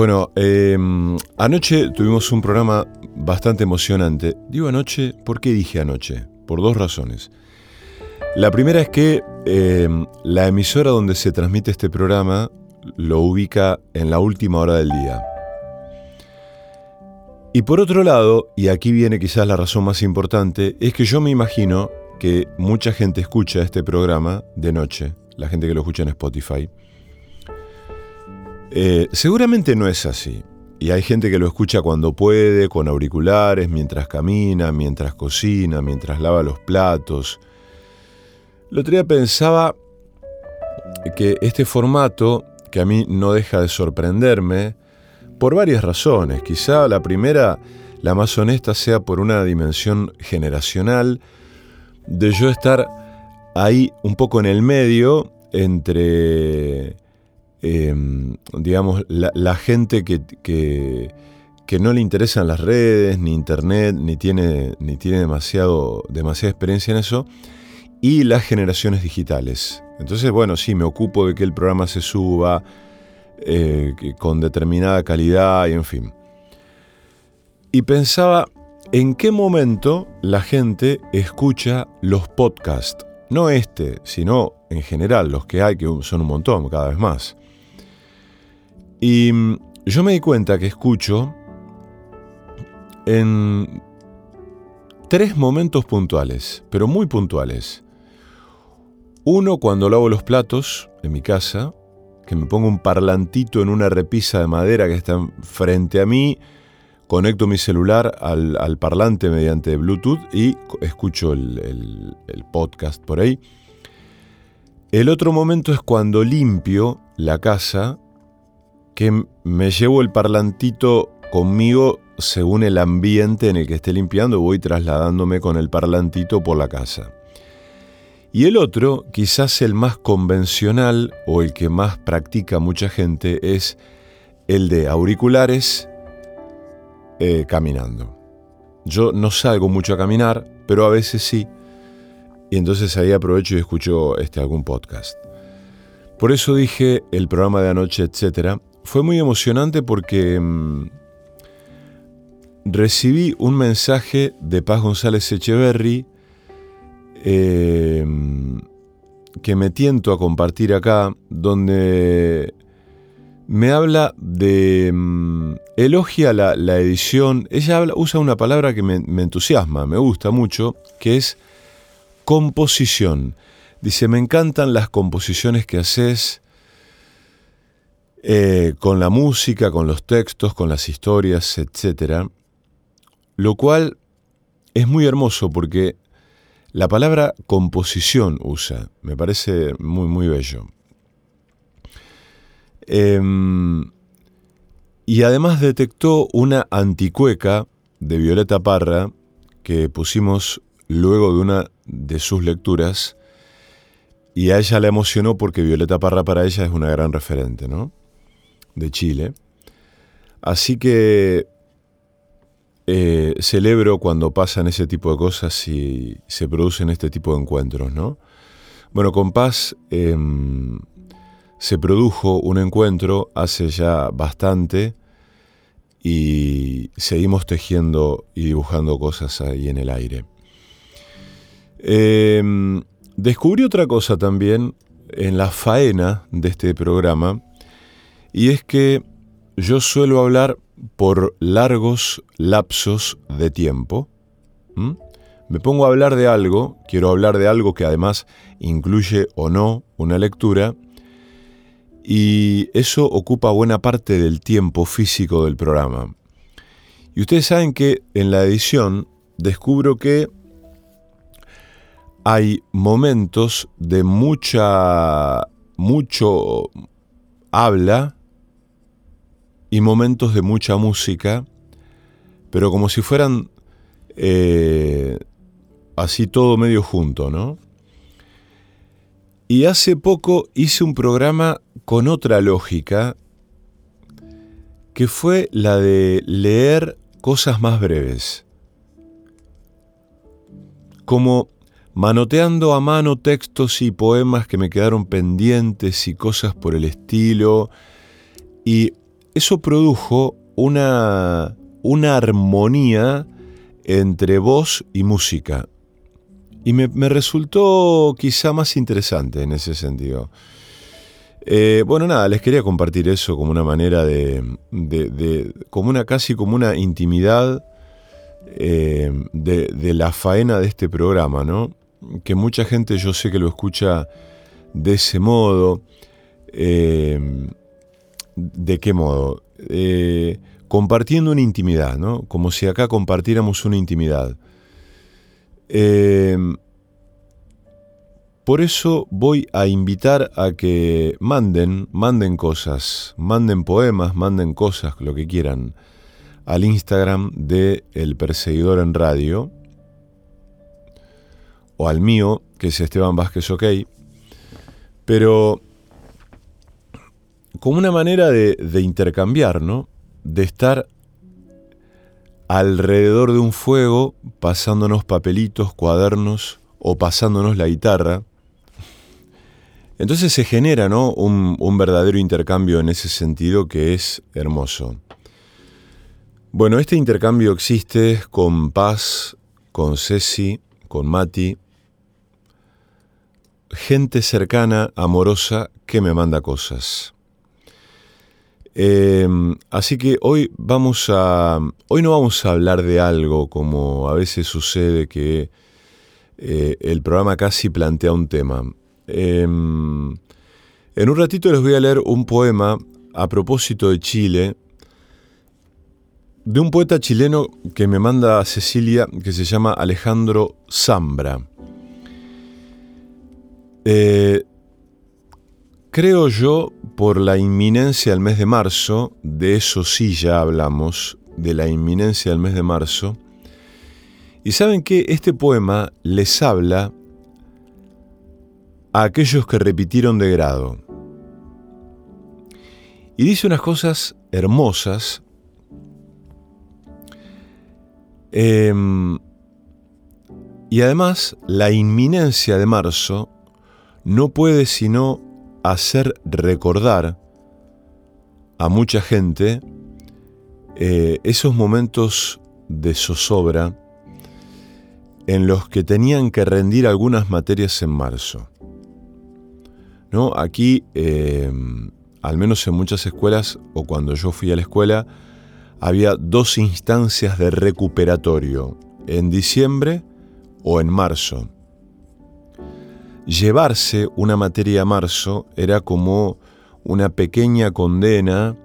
Bueno, eh, anoche tuvimos un programa bastante emocionante. Digo anoche, ¿por qué dije anoche? Por dos razones. La primera es que eh, la emisora donde se transmite este programa lo ubica en la última hora del día. Y por otro lado, y aquí viene quizás la razón más importante, es que yo me imagino que mucha gente escucha este programa de noche, la gente que lo escucha en Spotify. Eh, seguramente no es así. Y hay gente que lo escucha cuando puede, con auriculares, mientras camina, mientras cocina, mientras lava los platos. El otro día pensaba que este formato, que a mí no deja de sorprenderme, por varias razones. Quizá la primera, la más honesta, sea por una dimensión generacional, de yo estar ahí un poco en el medio entre eh, digamos, la, gente que, que, no le interesan las redes, ni internet, ni tiene, ni tiene demasiado, demasiada experiencia en eso, y las generaciones digitales. Entonces, bueno, sí, me ocupo de que el programa se suba eh, con determinada calidad y en fin. Y pensaba, ¿en qué momento la gente escucha los podcasts? No este, sino en general, los que hay, que son un montón, cada vez más. Y mm, yo me di cuenta que escucho en tres momentos puntuales, pero muy puntuales. Uno cuando lavo los platos en mi casa, que me pongo un parlantito en una repisa de madera que está frente a mí, conecto mi celular al, parlante mediante Bluetooth y escucho el podcast por ahí. El otro momento es cuando limpio la casa que me llevo el parlantito conmigo según el ambiente en el que esté limpiando, voy trasladándome con el parlantito por la casa. Y el otro, quizás el más convencional o el que más practica mucha gente, es el de auriculares eh, caminando. Yo no salgo mucho a caminar, pero a veces sí. Y entonces ahí aprovecho y escucho este, algún podcast. Por eso dije el programa de anoche, etc. Fue muy emocionante porque mm, recibí un mensaje de Paz González Echeverry em, que me tiento a compartir acá, donde me habla de... Mm, elogia la, edición, ella usa una palabra que me, entusiasma, me gusta mucho, que es composición. Dice, me encantan las composiciones que haces eh, con la música, con los textos, con las historias, etc. Lo cual es muy hermoso porque la palabra composición usa, me parece muy, muy bello. Em, y además detectó una anticueca de Violeta Parra que pusimos luego de una de sus lecturas y a ella le emocionó porque Violeta Parra para ella es una gran referente, ¿no? De Chile. Así que eh, celebro cuando pasan ese tipo de cosas y se producen este tipo de encuentros, ¿no? Bueno, con Paz em, se produjo un encuentro hace ya bastante y seguimos tejiendo y dibujando cosas ahí en el aire. Em, descubrí otra cosa también en la faena de este programa y es que yo suelo hablar por largos lapsos de tiempo. Me pongo a hablar de algo, quiero hablar de algo que además incluye o no una lectura, y eso ocupa buena parte del tiempo físico del programa. Y ustedes saben que en la edición descubro que hay momentos de mucha mucho habla y momentos de mucha música, pero como si fueran eh, así todo medio junto, ¿no? Y hace poco hice un programa con otra lógica, que fue la de leer cosas más breves. Como manoteando a mano textos y poemas que me quedaron pendientes y cosas por el estilo. Y eso produjo una, una armonía entre voz y música. Y me, resultó quizá más interesante en ese sentido. Eh, bueno, nada, les quería compartir eso como una manera de, como una casi como una intimidad eh, de, la faena de este programa, ¿no? Que mucha gente yo sé que lo escucha de ese modo. Eh, ¿De qué modo? compartiendo una intimidad, ¿no? Como si acá compartiéramos una intimidad. Em, por eso voy a invitar a que manden, manden cosas, manden poemas, manden cosas, lo que quieran, al Instagram de El Perseguidor en Radio, o al mío, que es Esteban Vázquez OK, pero como una manera de, intercambiar, ¿no? De estar alrededor de un fuego, pasándonos papelitos, cuadernos o pasándonos la guitarra. Entonces se genera ¿no? un, un verdadero intercambio en ese sentido que es hermoso. Bueno, este intercambio existe con Paz, con Ceci, con Mati, gente cercana, amorosa, que me manda cosas. Em, así que hoy vamos a. Hoy no vamos a hablar de algo como a veces sucede que eh, el programa casi plantea un tema. Em, en un ratito les voy a leer un poema a propósito de Chile, de un poeta chileno que me manda Cecilia, que se llama Alejandro Zambra. Eh, Creo yo, por la inminencia del mes de marzo, de eso sí ya hablamos, de la inminencia del mes de marzo, y saben que este poema les habla a aquellos que repitieron de grado. Y dice unas cosas hermosas. Em, y además, la inminencia de marzo no puede sino hacer recordar a mucha gente eh, esos momentos de zozobra en los que tenían que rendir algunas materias en marzo. ¿No? Aquí, eh, al menos en muchas escuelas, o cuando yo fui a la escuela, había dos instancias de recuperatorio, en diciembre o en marzo. Llevarse una materia a marzo era como una pequeña condena,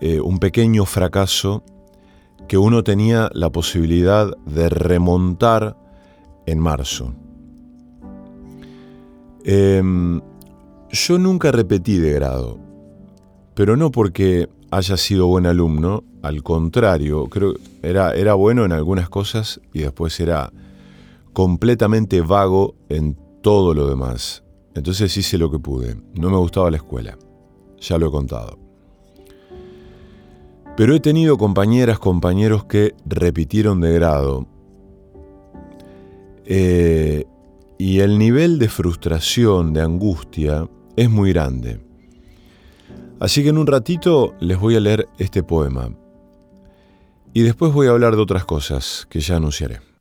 eh, un pequeño fracaso que uno tenía la posibilidad de remontar en marzo. Em, yo nunca repetí de grado, pero no porque haya sido buen alumno, al contrario, creo era, era bueno en algunas cosas y después era completamente vago en todo lo demás. Entonces hice lo que pude. No me gustaba la escuela. Ya lo he contado. Pero he tenido compañeras, compañeros que repitieron de grado. Eh, y el nivel de frustración, de angustia, es muy grande. Así que en un ratito les voy a leer este poema. Y después voy a hablar de otras cosas que ya anunciaré.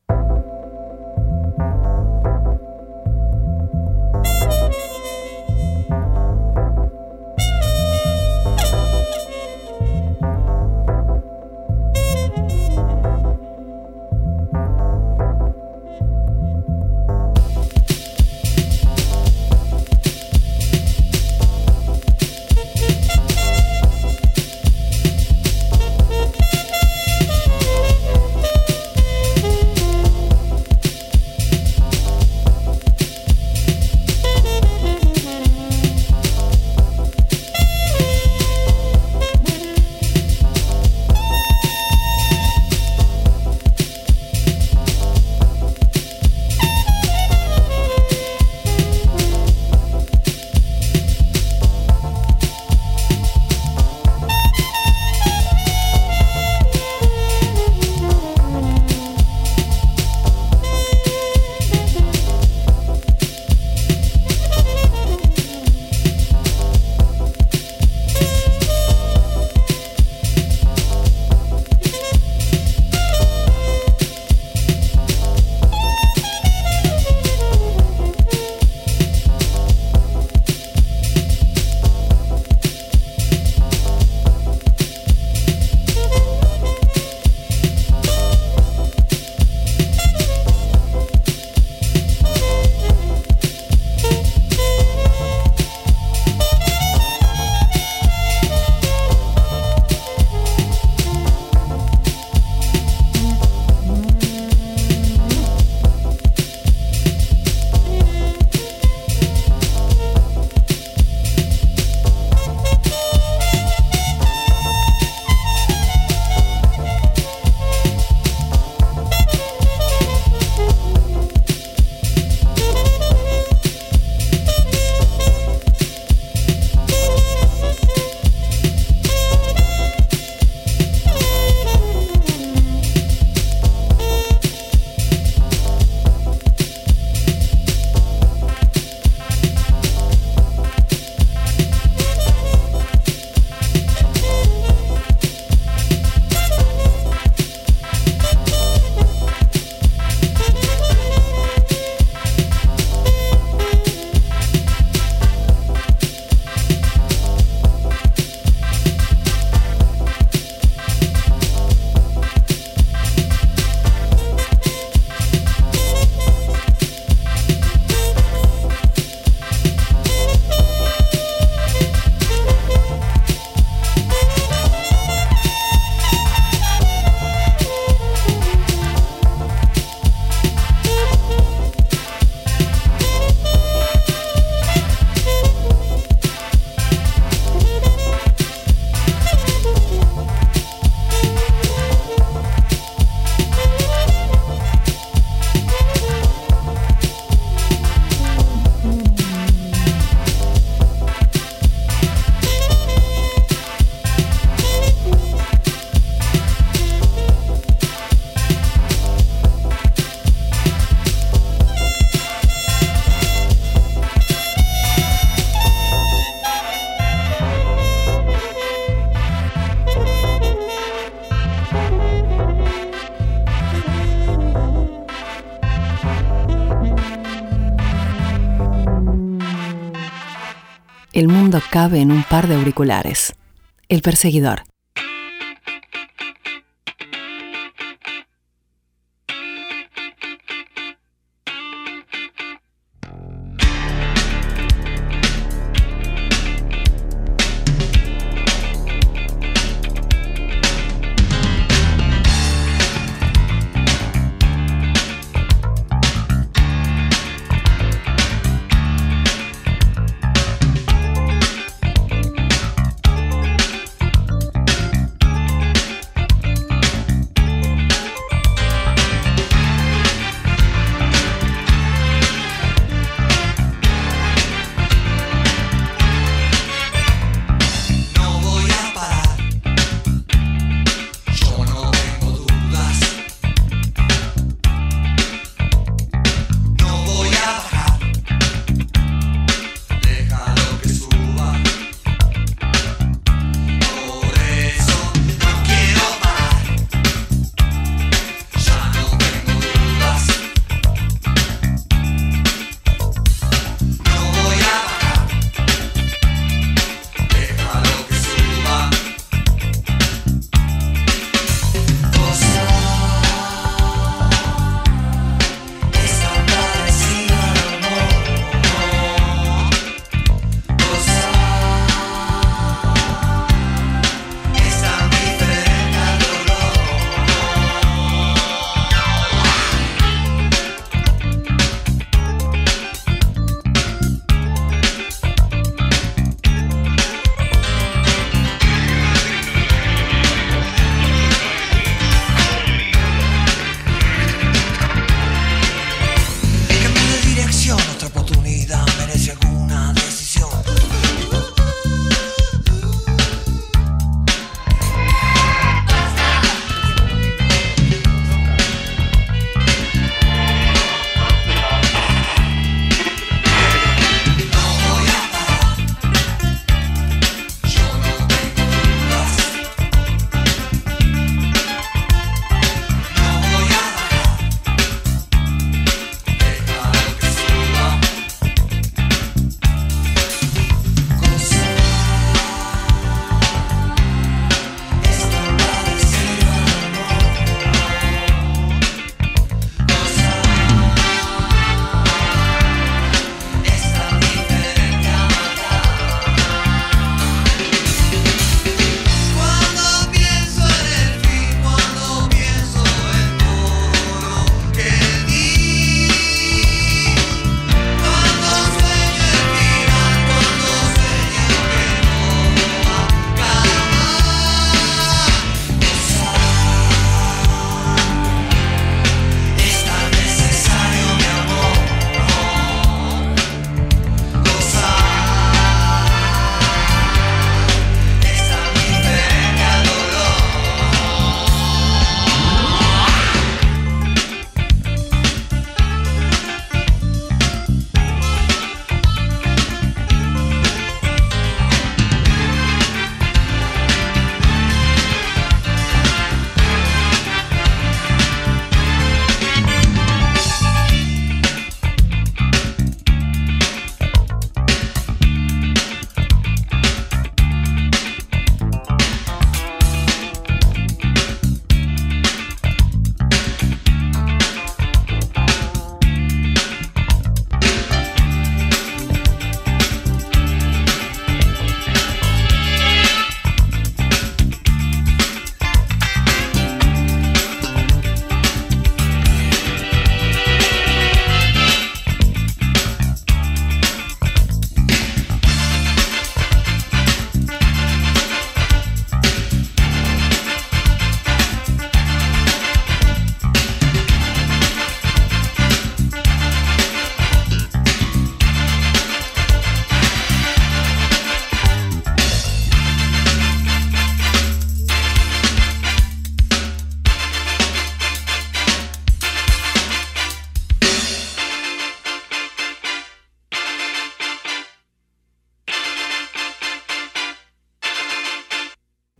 Cabe en un par de auriculares. El perseguidor.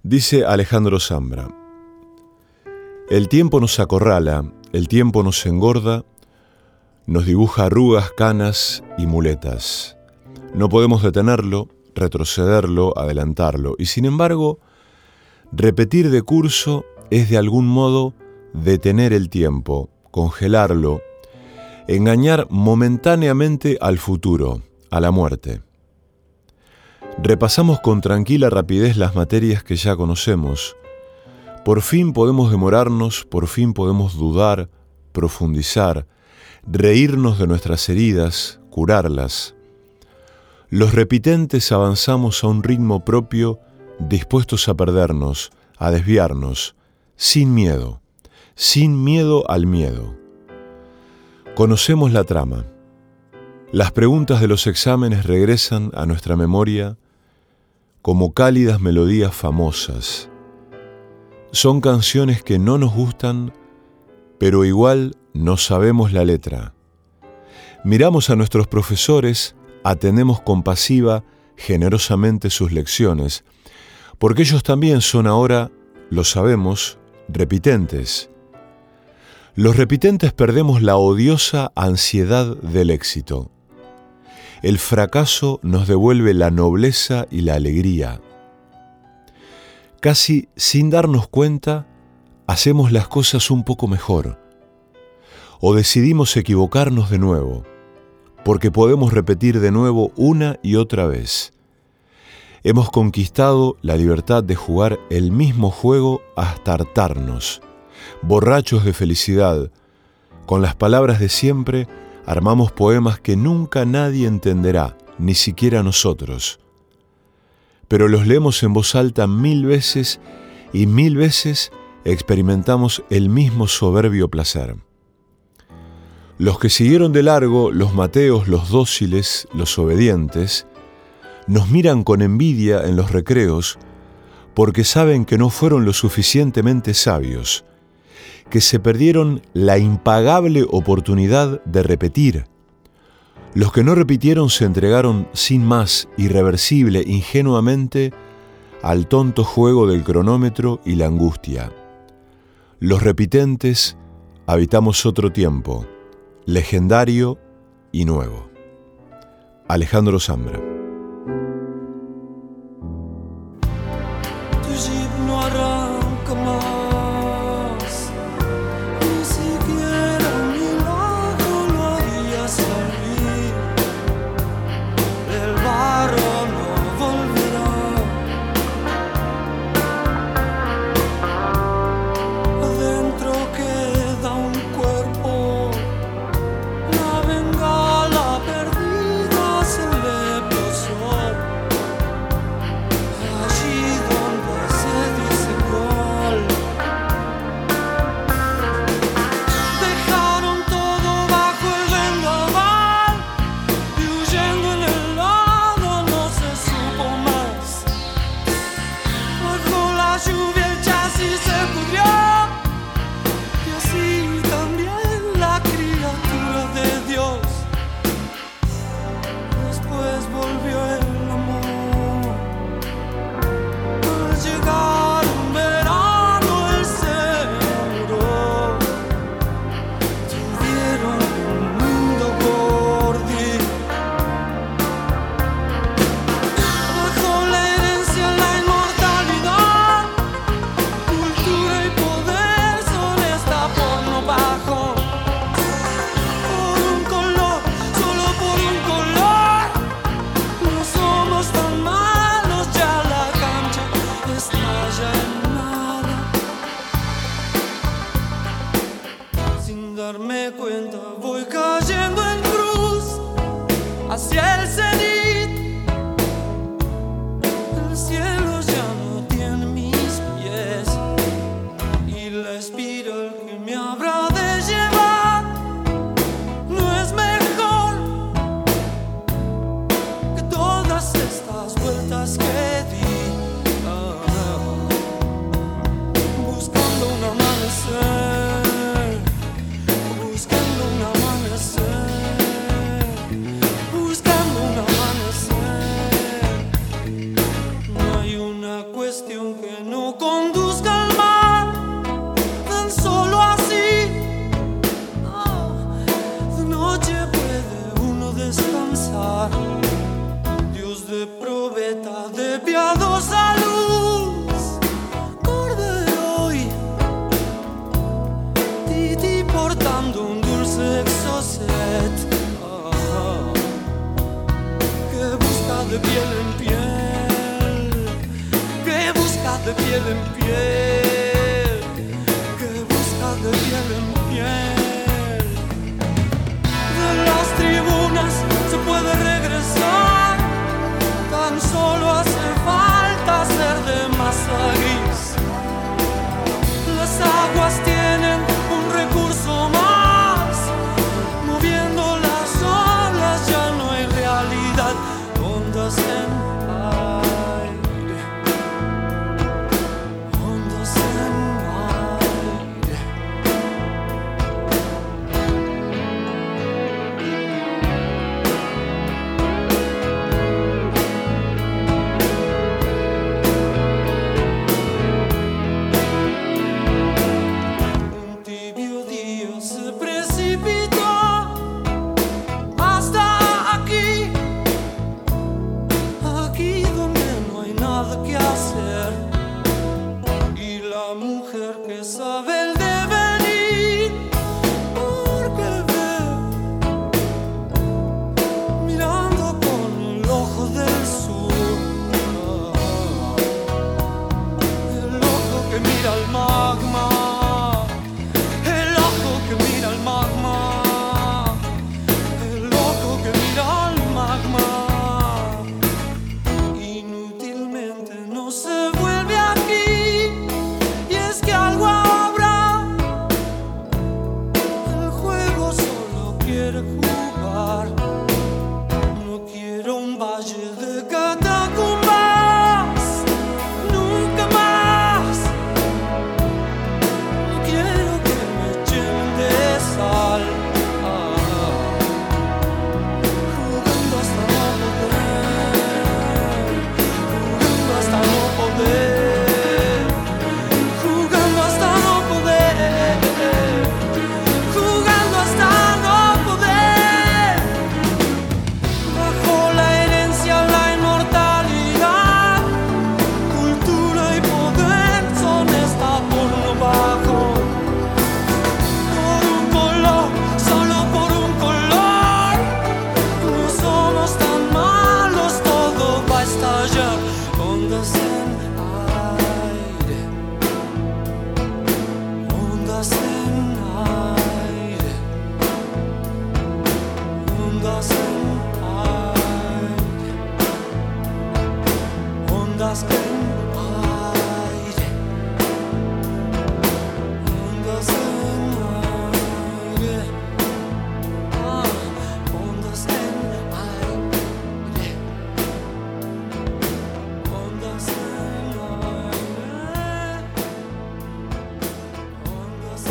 Dice Alejandro Zambra, el tiempo nos acorrala, el tiempo nos engorda, nos dibuja arrugas, canas y muletas. No podemos detenerlo, retrocederlo, adelantarlo. Y sin embargo, repetir de curso es de algún modo detener el tiempo, congelarlo, engañar momentáneamente al futuro, a la muerte. Repasamos con tranquila rapidez las materias que ya conocemos. Por fin podemos demorarnos, por fin podemos dudar, profundizar, reírnos de nuestras heridas, curarlas. Los repitentes avanzamos a un ritmo propio, dispuestos a perdernos, a desviarnos, sin miedo, sin miedo al miedo. Conocemos la trama. Las preguntas de los exámenes regresan a nuestra memoria como cálidas melodías famosas. Son canciones que no nos gustan, pero igual no sabemos la letra. Miramos a nuestros profesores, atendemos compasiva, generosamente sus lecciones, porque ellos también son ahora, lo sabemos, repitentes. Los repitentes perdemos la odiosa ansiedad del éxito. El fracaso nos devuelve la nobleza y la alegría. Casi sin darnos cuenta, hacemos las cosas un poco mejor. O decidimos equivocarnos de nuevo, porque podemos repetir de nuevo una y otra vez. Hemos conquistado la libertad de jugar el mismo juego hasta hartarnos borrachos de felicidad, con las palabras de siempre, armamos poemas que nunca nadie entenderá, ni siquiera nosotros. Pero los leemos en voz alta mil veces y mil veces experimentamos el mismo soberbio placer. Los que siguieron de largo, los mateos, los dóciles, los obedientes, nos miran con envidia en los recreos porque saben que no fueron lo suficientemente sabios, que se perdieron la impagable oportunidad de repetir. Los que no repitieron se entregaron sin más, irreversible, ingenuamente, al tonto juego del cronómetro y la angustia. Los repitentes habitamos otro tiempo, legendario y nuevo. Alejandro Zambra. De piel en piel, que busca de piel en piel. De las tribunas se puede regresar, tan solo hace falta ser de masa gris. Las aguas tienen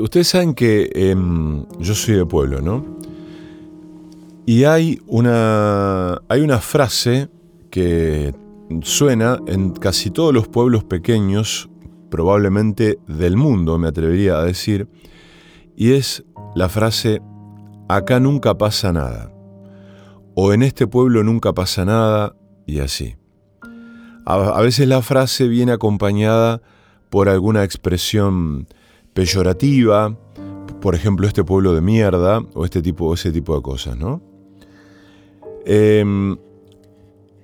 Ustedes saben que em, yo soy de pueblo, ¿no? Y hay una, hay una frase que suena en casi todos los pueblos pequeños, probablemente del mundo, me atrevería a decir, y es la frase, acá nunca pasa nada, o en este pueblo nunca pasa nada, y así. A, a veces la frase viene acompañada por alguna expresión peyorativa, por ejemplo, este pueblo de mierda, o este tipo, ese tipo de cosas, ¿no? Em,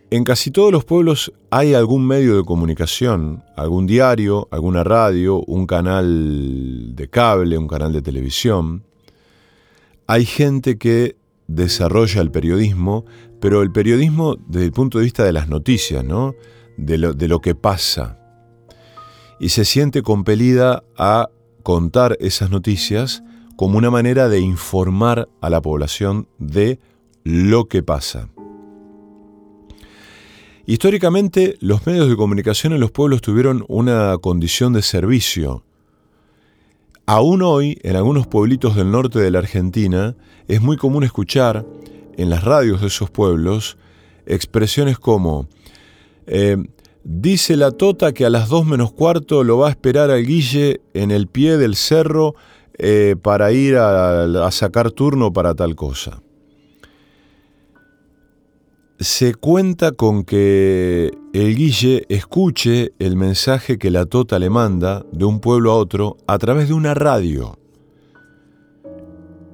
en casi todos los pueblos hay algún medio de comunicación, algún diario, alguna radio, un canal de cable, un canal de televisión. Hay gente que desarrolla el periodismo, pero el periodismo desde el punto de vista de las noticias, ¿no? De lo, de lo que pasa. Y se siente compelida a contar esas noticias como una manera de informar a la población de lo que pasa. Históricamente, los medios de comunicación en los pueblos tuvieron una condición de servicio. Aún hoy, en algunos pueblitos del norte de la Argentina, es muy común escuchar en las radios de esos pueblos expresiones como eh, dice la Tota que a las dos menos cuarto lo va a esperar al Guille en el pie del cerro eh, para ir a, a sacar turno para tal cosa. Se cuenta con que el Guille escuche el mensaje que la Tota le manda de un pueblo a otro a través de una radio,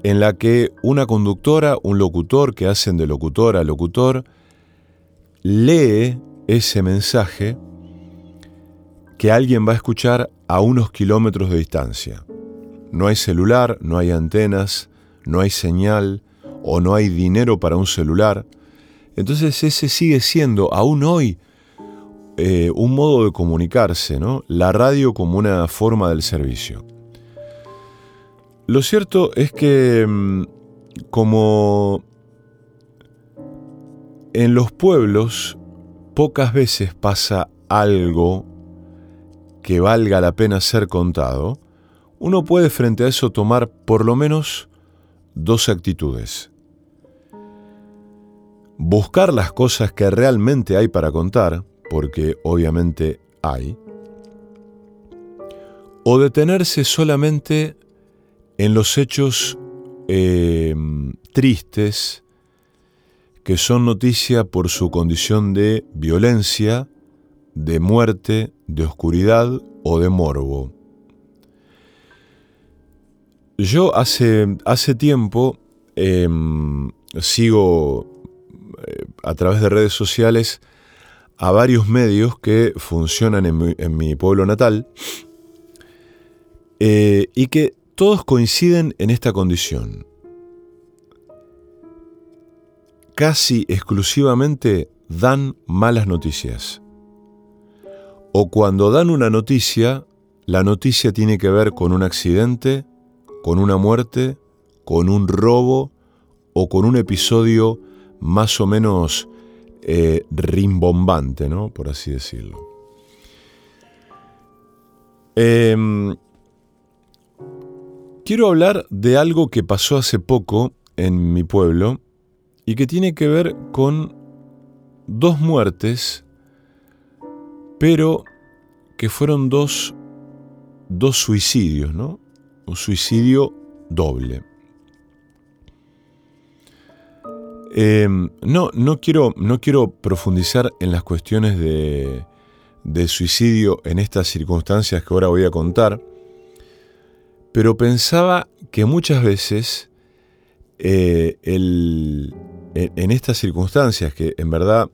en la que una conductora, un locutor que hacen de locutor a locutor, lee ese mensaje que alguien va a escuchar a unos kilómetros de distancia. No hay celular, no hay antenas, no hay señal o no hay dinero para un celular. Entonces ese sigue siendo, aún hoy, eh, un modo de comunicarse, ¿no? La radio como una forma del servicio. Lo cierto es que mm, como en los pueblos pocas veces pasa algo que valga la pena ser contado, uno puede frente a eso tomar por lo menos dos actitudes. Buscar las cosas que realmente hay para contar, porque obviamente hay, o detenerse solamente en los hechos eh, tristes que son noticia por su condición de violencia, de muerte, de oscuridad o de morbo. Yo hace, hace tiempo em, sigo eh, a través de redes sociales a varios medios que funcionan en mi, pueblo natal eh, y que todos coinciden en esta condición. Casi exclusivamente dan malas noticias. O cuando dan una noticia, la noticia tiene que ver con un accidente, con una muerte, con un robo o con un episodio más o menos eh, rimbombante, ¿no? Por así decirlo. Em, quiero hablar de algo que pasó hace poco en mi pueblo y que tiene que ver con dos muertes, pero que fueron dos, dos suicidios, ¿no? Un suicidio doble. Em, no, no quiero, no quiero profundizar en las cuestiones de, suicidio en estas circunstancias que ahora voy a contar, pero pensaba que muchas veces eh, en estas circunstancias, que en verdad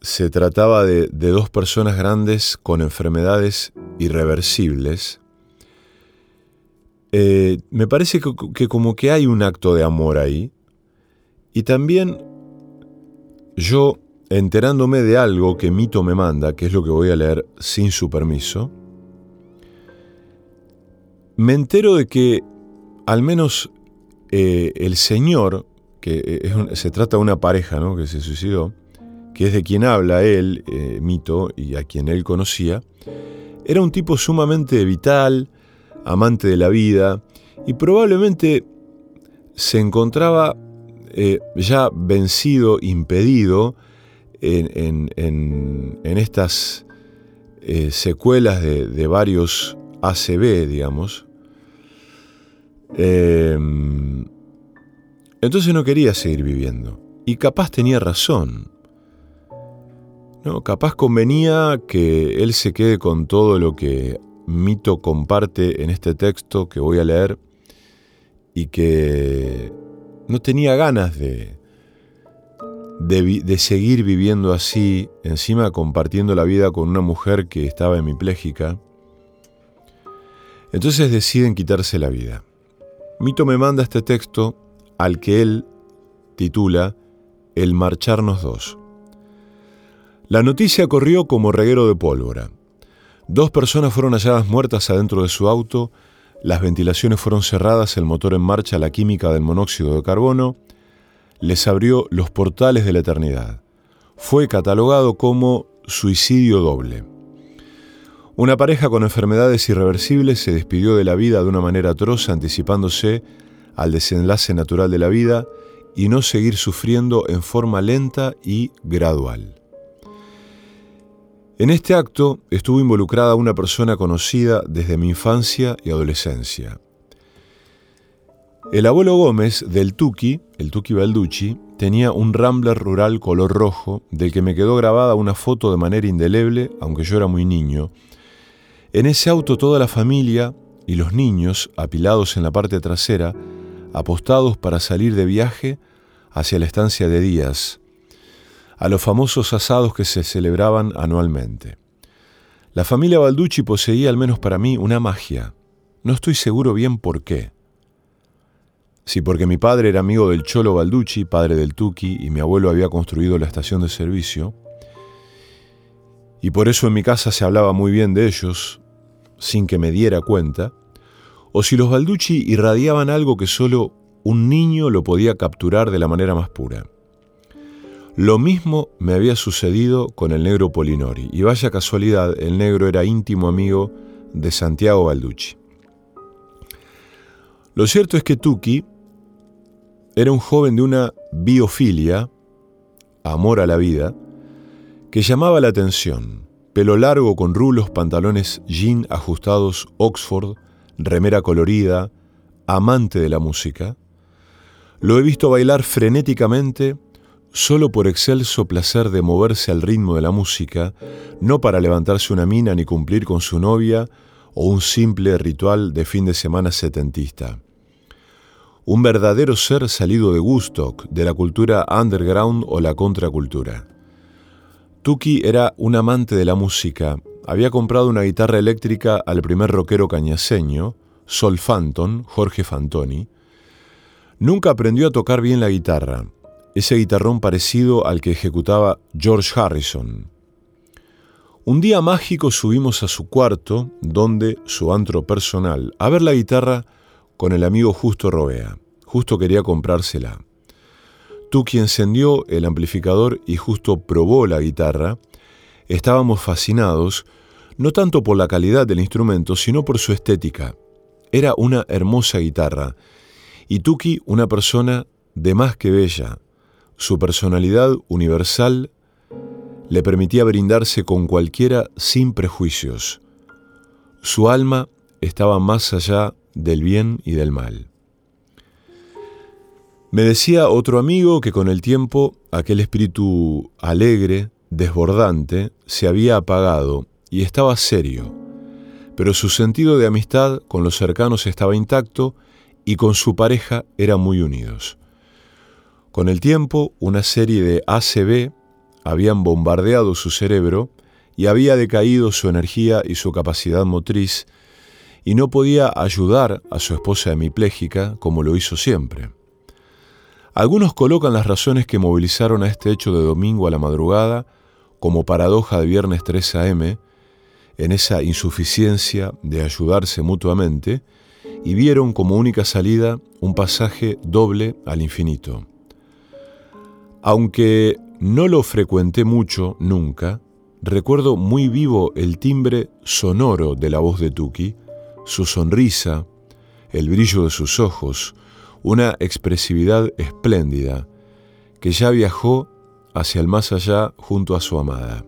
se trataba de, dos personas grandes con enfermedades irreversibles, eh, me parece que, como que hay un acto de amor ahí, y también yo, enterándome de algo que Mito me manda, que es lo que voy a leer sin su permiso, me entero de que al menos eh, el Señor, que se trata de una pareja ¿no? que se suicidó, que es de quien habla él, eh, Mito, y a quien él conocía, era un tipo sumamente vital, amante de la vida, y probablemente se encontraba eh, ya vencido, impedido en, estas eh, secuelas de, varios ACB, digamos. Entonces no quería seguir viviendo. Y capaz tenía razón. No, capaz convenía que él se quede con todo lo que Mito comparte en este texto que voy a leer y que no tenía ganas de, de, seguir viviendo así, encima compartiendo la vida con una mujer que estaba hemipléjica. Entonces deciden quitarse la vida. Mito me manda este texto al que él titula El marcharnos dos. La noticia corrió como reguero de pólvora. Dos personas fueron halladas muertas adentro de su auto las ventilaciones fueron cerradas, el motor en marcha, la química del monóxido de carbono les abrió los portales de la eternidad. Fue catalogado como suicidio doble. Una pareja con enfermedades irreversibles se despidió de la vida de una manera atroz, anticipándose al desenlace natural de la vida y no seguir sufriendo en forma lenta y gradual. En este acto estuvo involucrada una persona conocida desde mi infancia y adolescencia. El abuelo Gómez del Tuki, el Tuki Balducci, tenía un Rambler rural color rojo del que me quedó grabada una foto de manera indeleble, aunque yo era muy niño. En ese auto toda la familia y los niños, apilados en la parte trasera, apostados para salir de viaje hacia la estancia de Díaz, a los famosos asados que se celebraban anualmente. La familia Balducci poseía, al menos para mí, una magia. No estoy seguro bien por qué. Si porque mi padre era amigo del Cholo Balducci, padre del Tuki, y mi abuelo había construido la estación de servicio, y por eso en mi casa se hablaba muy bien de ellos, sin que me diera cuenta, o si los Balducci irradiaban algo que solo un niño lo podía capturar de la manera más pura. Lo mismo me había sucedido con el negro Polinori, y vaya casualidad, el negro era íntimo amigo de Santiago Balducci. Lo cierto es que Tuki era un joven de una biofilia, amor a la vida, que llamaba la atención. Pelo largo con rulos, pantalones jean ajustados Oxford, remera colorida, amante de la música. Lo he visto bailar frenéticamente solo por excelso placer de moverse al ritmo de la música, no para levantarse una mina ni cumplir con su novia o un simple ritual de fin de semana setentista. Un verdadero ser salido de Woodstock, de la cultura underground o la contracultura. Tuki era un amante de la música, había comprado una guitarra eléctrica al primer rockero cañaseño, Sol Phantom, Jorge Fantoni. Nunca aprendió a tocar bien la guitarra, ese guitarrón parecido al que ejecutaba George Harrison. Un día mágico subimos a su cuarto, donde su antro personal, a ver la guitarra con el amigo Justo Robea. Justo quería comprársela. Tuki encendió el amplificador y Justo probó la guitarra. Estábamos fascinados, no tanto por la calidad del instrumento, sino por su estética. Era una hermosa guitarra, y Tuki una persona de más que bella, su personalidad universal le permitía brindarse con cualquiera sin prejuicios. Su alma estaba más allá del bien y del mal. Me decía otro amigo que con el tiempo aquel espíritu alegre, desbordante, se había apagado y estaba serio, pero su sentido de amistad con los cercanos estaba intacto y con su pareja eran muy unidos. Con el tiempo, una serie de ACB habían bombardeado su cerebro y había decaído su energía y su capacidad motriz, y no podía ayudar a su esposa hemipléjica como lo hizo siempre. Algunos colocan las razones que movilizaron a este hecho de domingo a la madrugada como paradoja de viernes 3 a.m., en esa insuficiencia de ayudarse mutuamente, y vieron como única salida un pasaje doble al infinito. Aunque no lo frecuenté mucho nunca, recuerdo muy vivo el timbre sonoro de la voz de Tuki, su sonrisa, el brillo de sus ojos, una expresividad espléndida, que ya viajó hacia el más allá junto a su amada.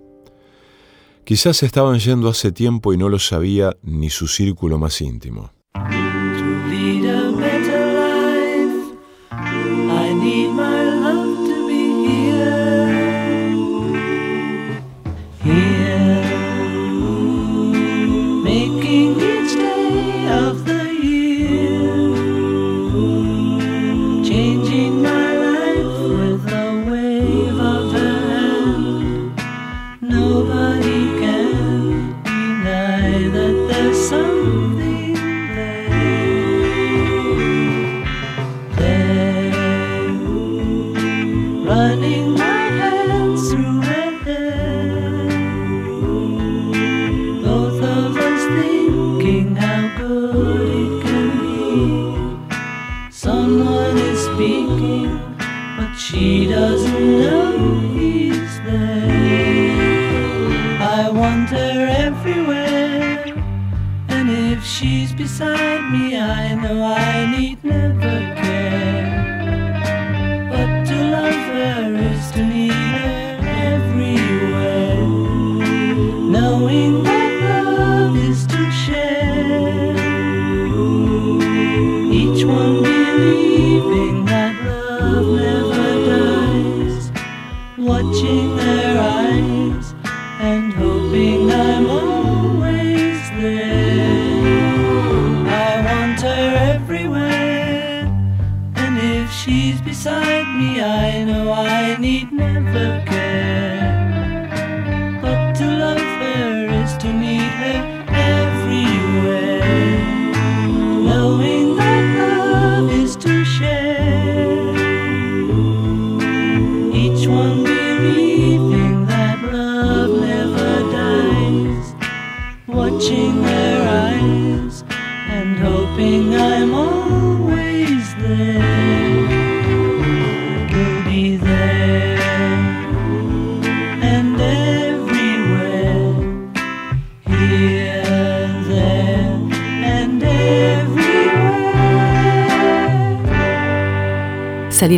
Quizás estaban yendo hace tiempo y no lo sabía ni su círculo más íntimo.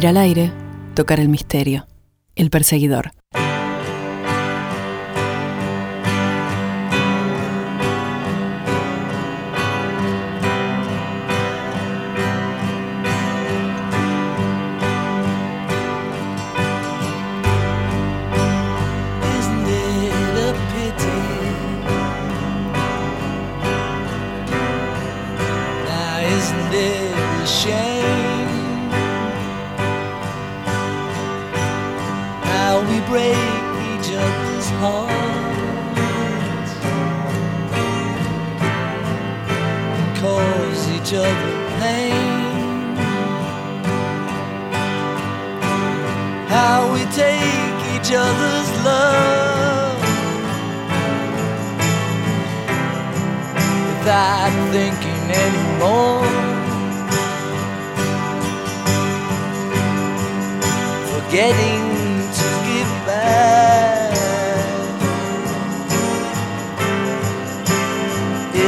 Salir al aire, tocar el misterio, el perseguidor.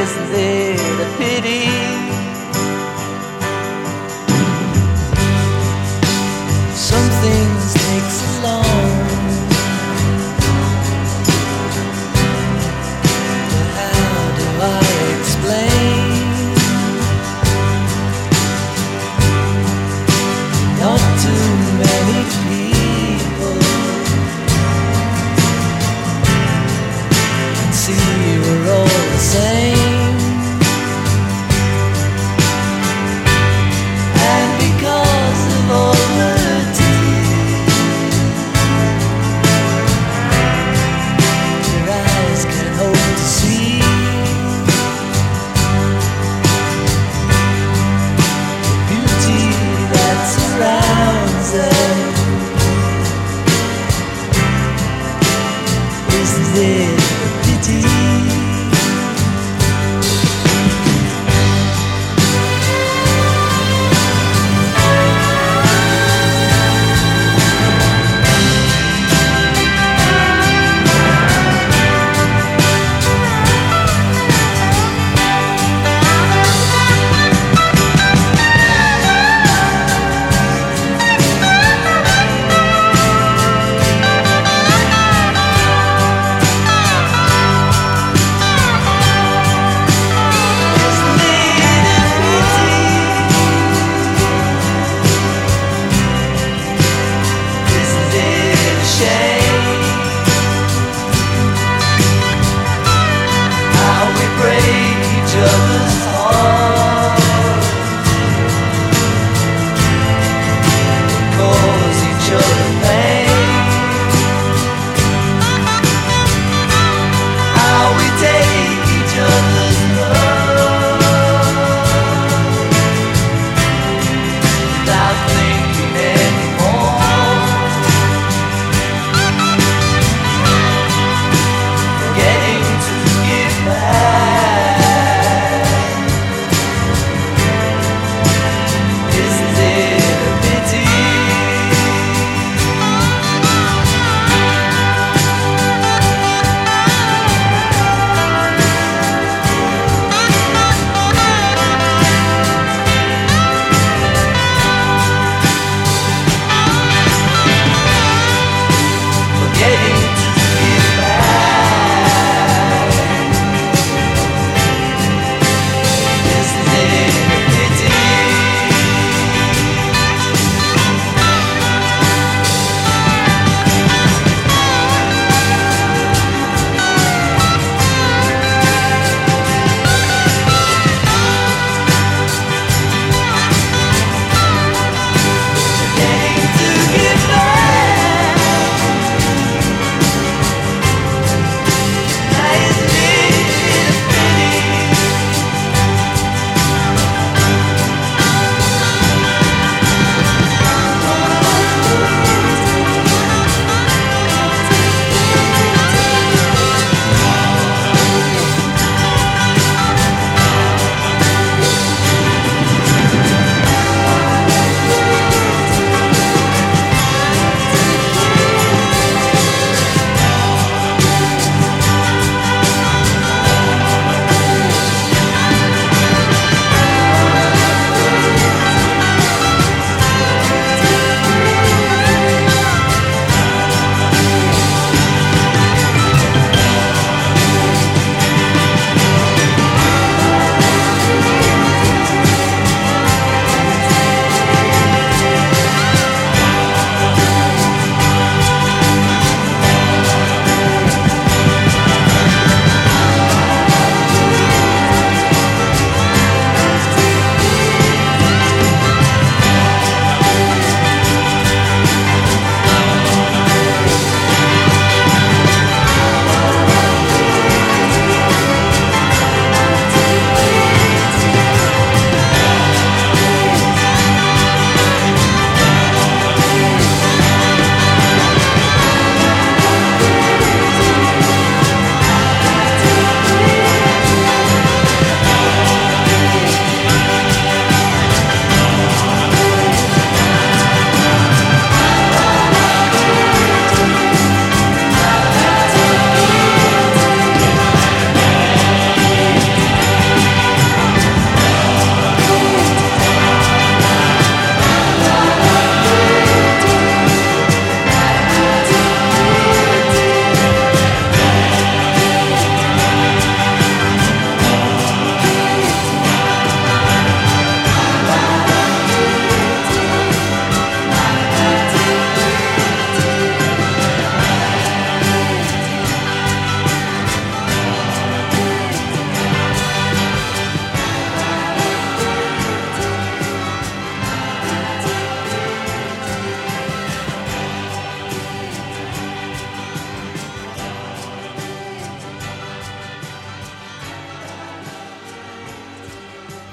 is there a pity?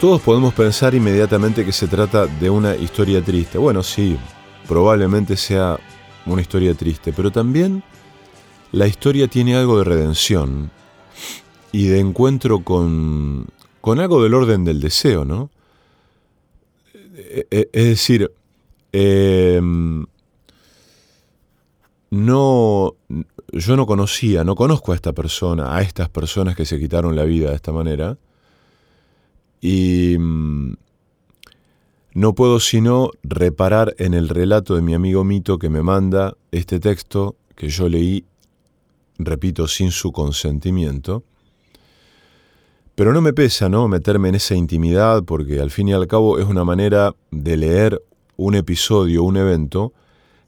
Todos podemos pensar inmediatamente que se trata de una historia triste. Bueno, sí, probablemente sea una historia triste, pero también la historia tiene algo de redención y de encuentro con, con algo del orden del deseo, ¿no? E- e- Es decir, em, no, yo no conocía, no conozco a esta persona, a estas personas que se quitaron la vida de esta manera, y mm, no puedo sino reparar en el relato de mi amigo Mito que me manda este texto que yo leí, repito, sin su consentimiento. Pero no me pesa, ¿no? Meterme en esa intimidad porque al fin y al cabo es una manera de leer un episodio, un evento,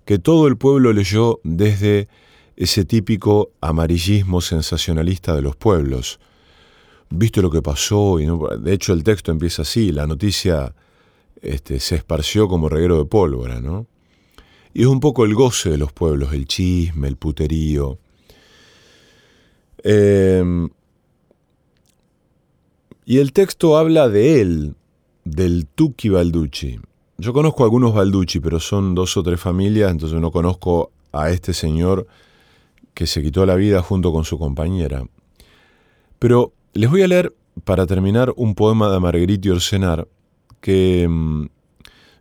que todo el pueblo leyó desde ese típico amarillismo sensacionalista de los pueblos. ¿Viste lo que pasó? Y de hecho el texto empieza así, la noticia este, se esparció como reguero de pólvora, ¿no? Y es un poco el goce de los pueblos, el chisme, el puterío. Em, y el texto habla de él, del Tuki Balducci. Yo conozco algunos Balducci, pero son dos o tres familias, entonces no conozco a este señor que se quitó la vida junto con su compañera. Pero les voy a leer, para terminar, un poema de Marguerite Orsenar que mm,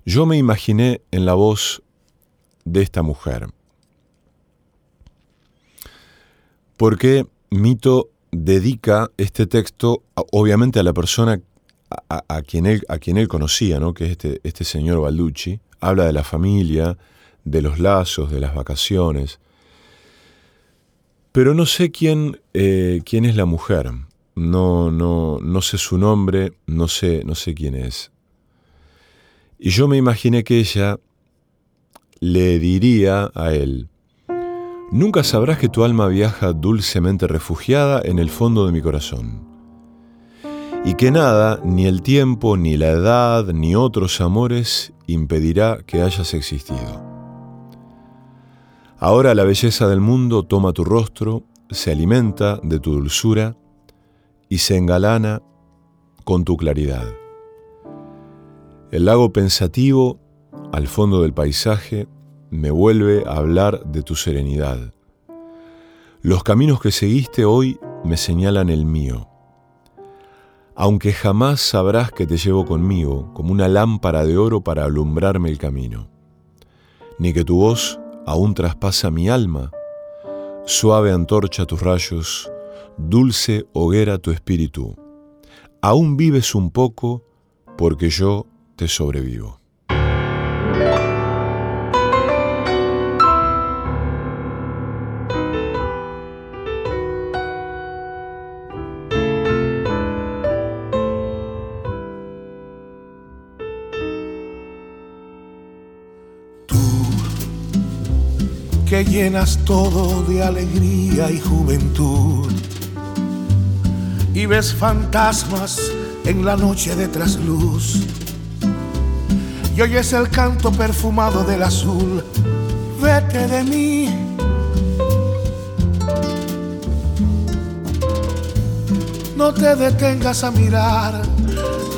yo me imaginé en la voz de esta mujer. Porque Mito dedica este texto, obviamente, a la persona a quien, él, a quien él conocía, ¿no? que es este, este señor Balducci. Habla de la familia, de los lazos, de las vacaciones. Pero no sé quién, eh, quién es la mujer. No, no, no sé su nombre, no sé, no sé quién es. Y yo me imaginé que ella le diría a él, Nunca sabrás que tu alma viaja dulcemente refugiada en el fondo de mi corazón. Y que nada, ni el tiempo, ni la edad, ni otros amores impedirá que hayas existido. Ahora la belleza del mundo toma tu rostro, se alimenta de tu dulzura y se engalana con tu claridad. El lago pensativo, al fondo del paisaje, me vuelve a hablar de tu serenidad. Los caminos que seguiste hoy me señalan el mío. Aunque jamás sabrás que te llevo conmigo como una lámpara de oro para alumbrarme el camino, ni que tu voz aún traspasa mi alma, suave antorcha tus rayos, dulce hoguera tu espíritu. Aún vives un poco porque yo te sobrevivo. que llenas todo de alegría y juventud. Y ves fantasmas en la noche de trasluz. Y oyes el canto perfumado del azul. Vete de mí. No te detengas a mirar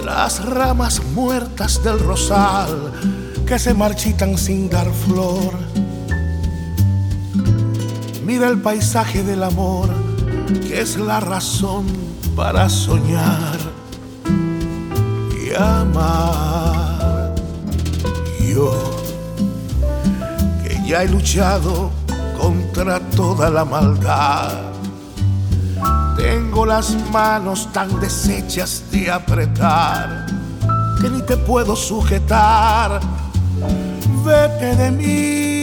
las ramas muertas del rosal que se marchitan sin dar flor. Mira el paisaje del amor, que es la razón para soñar y amar. Yo, que ya he luchado contra toda la maldad, tengo las manos tan deshechas de apretar que ni te puedo sujetar. Vete de mí.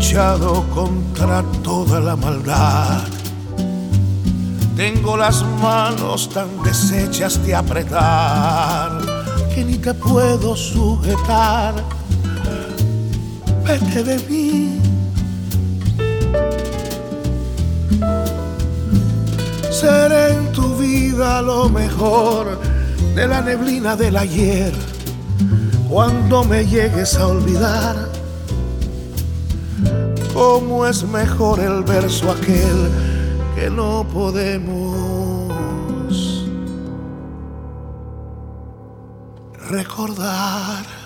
Luchado contra toda la maldad. Tengo las manos tan deshechas de apretar que ni te puedo sujetar. Vete de mí. Seré en tu vida lo mejor de la neblina del ayer. Cuando me llegues a olvidar, cómo es mejor el verso aquel que no podemos recordar.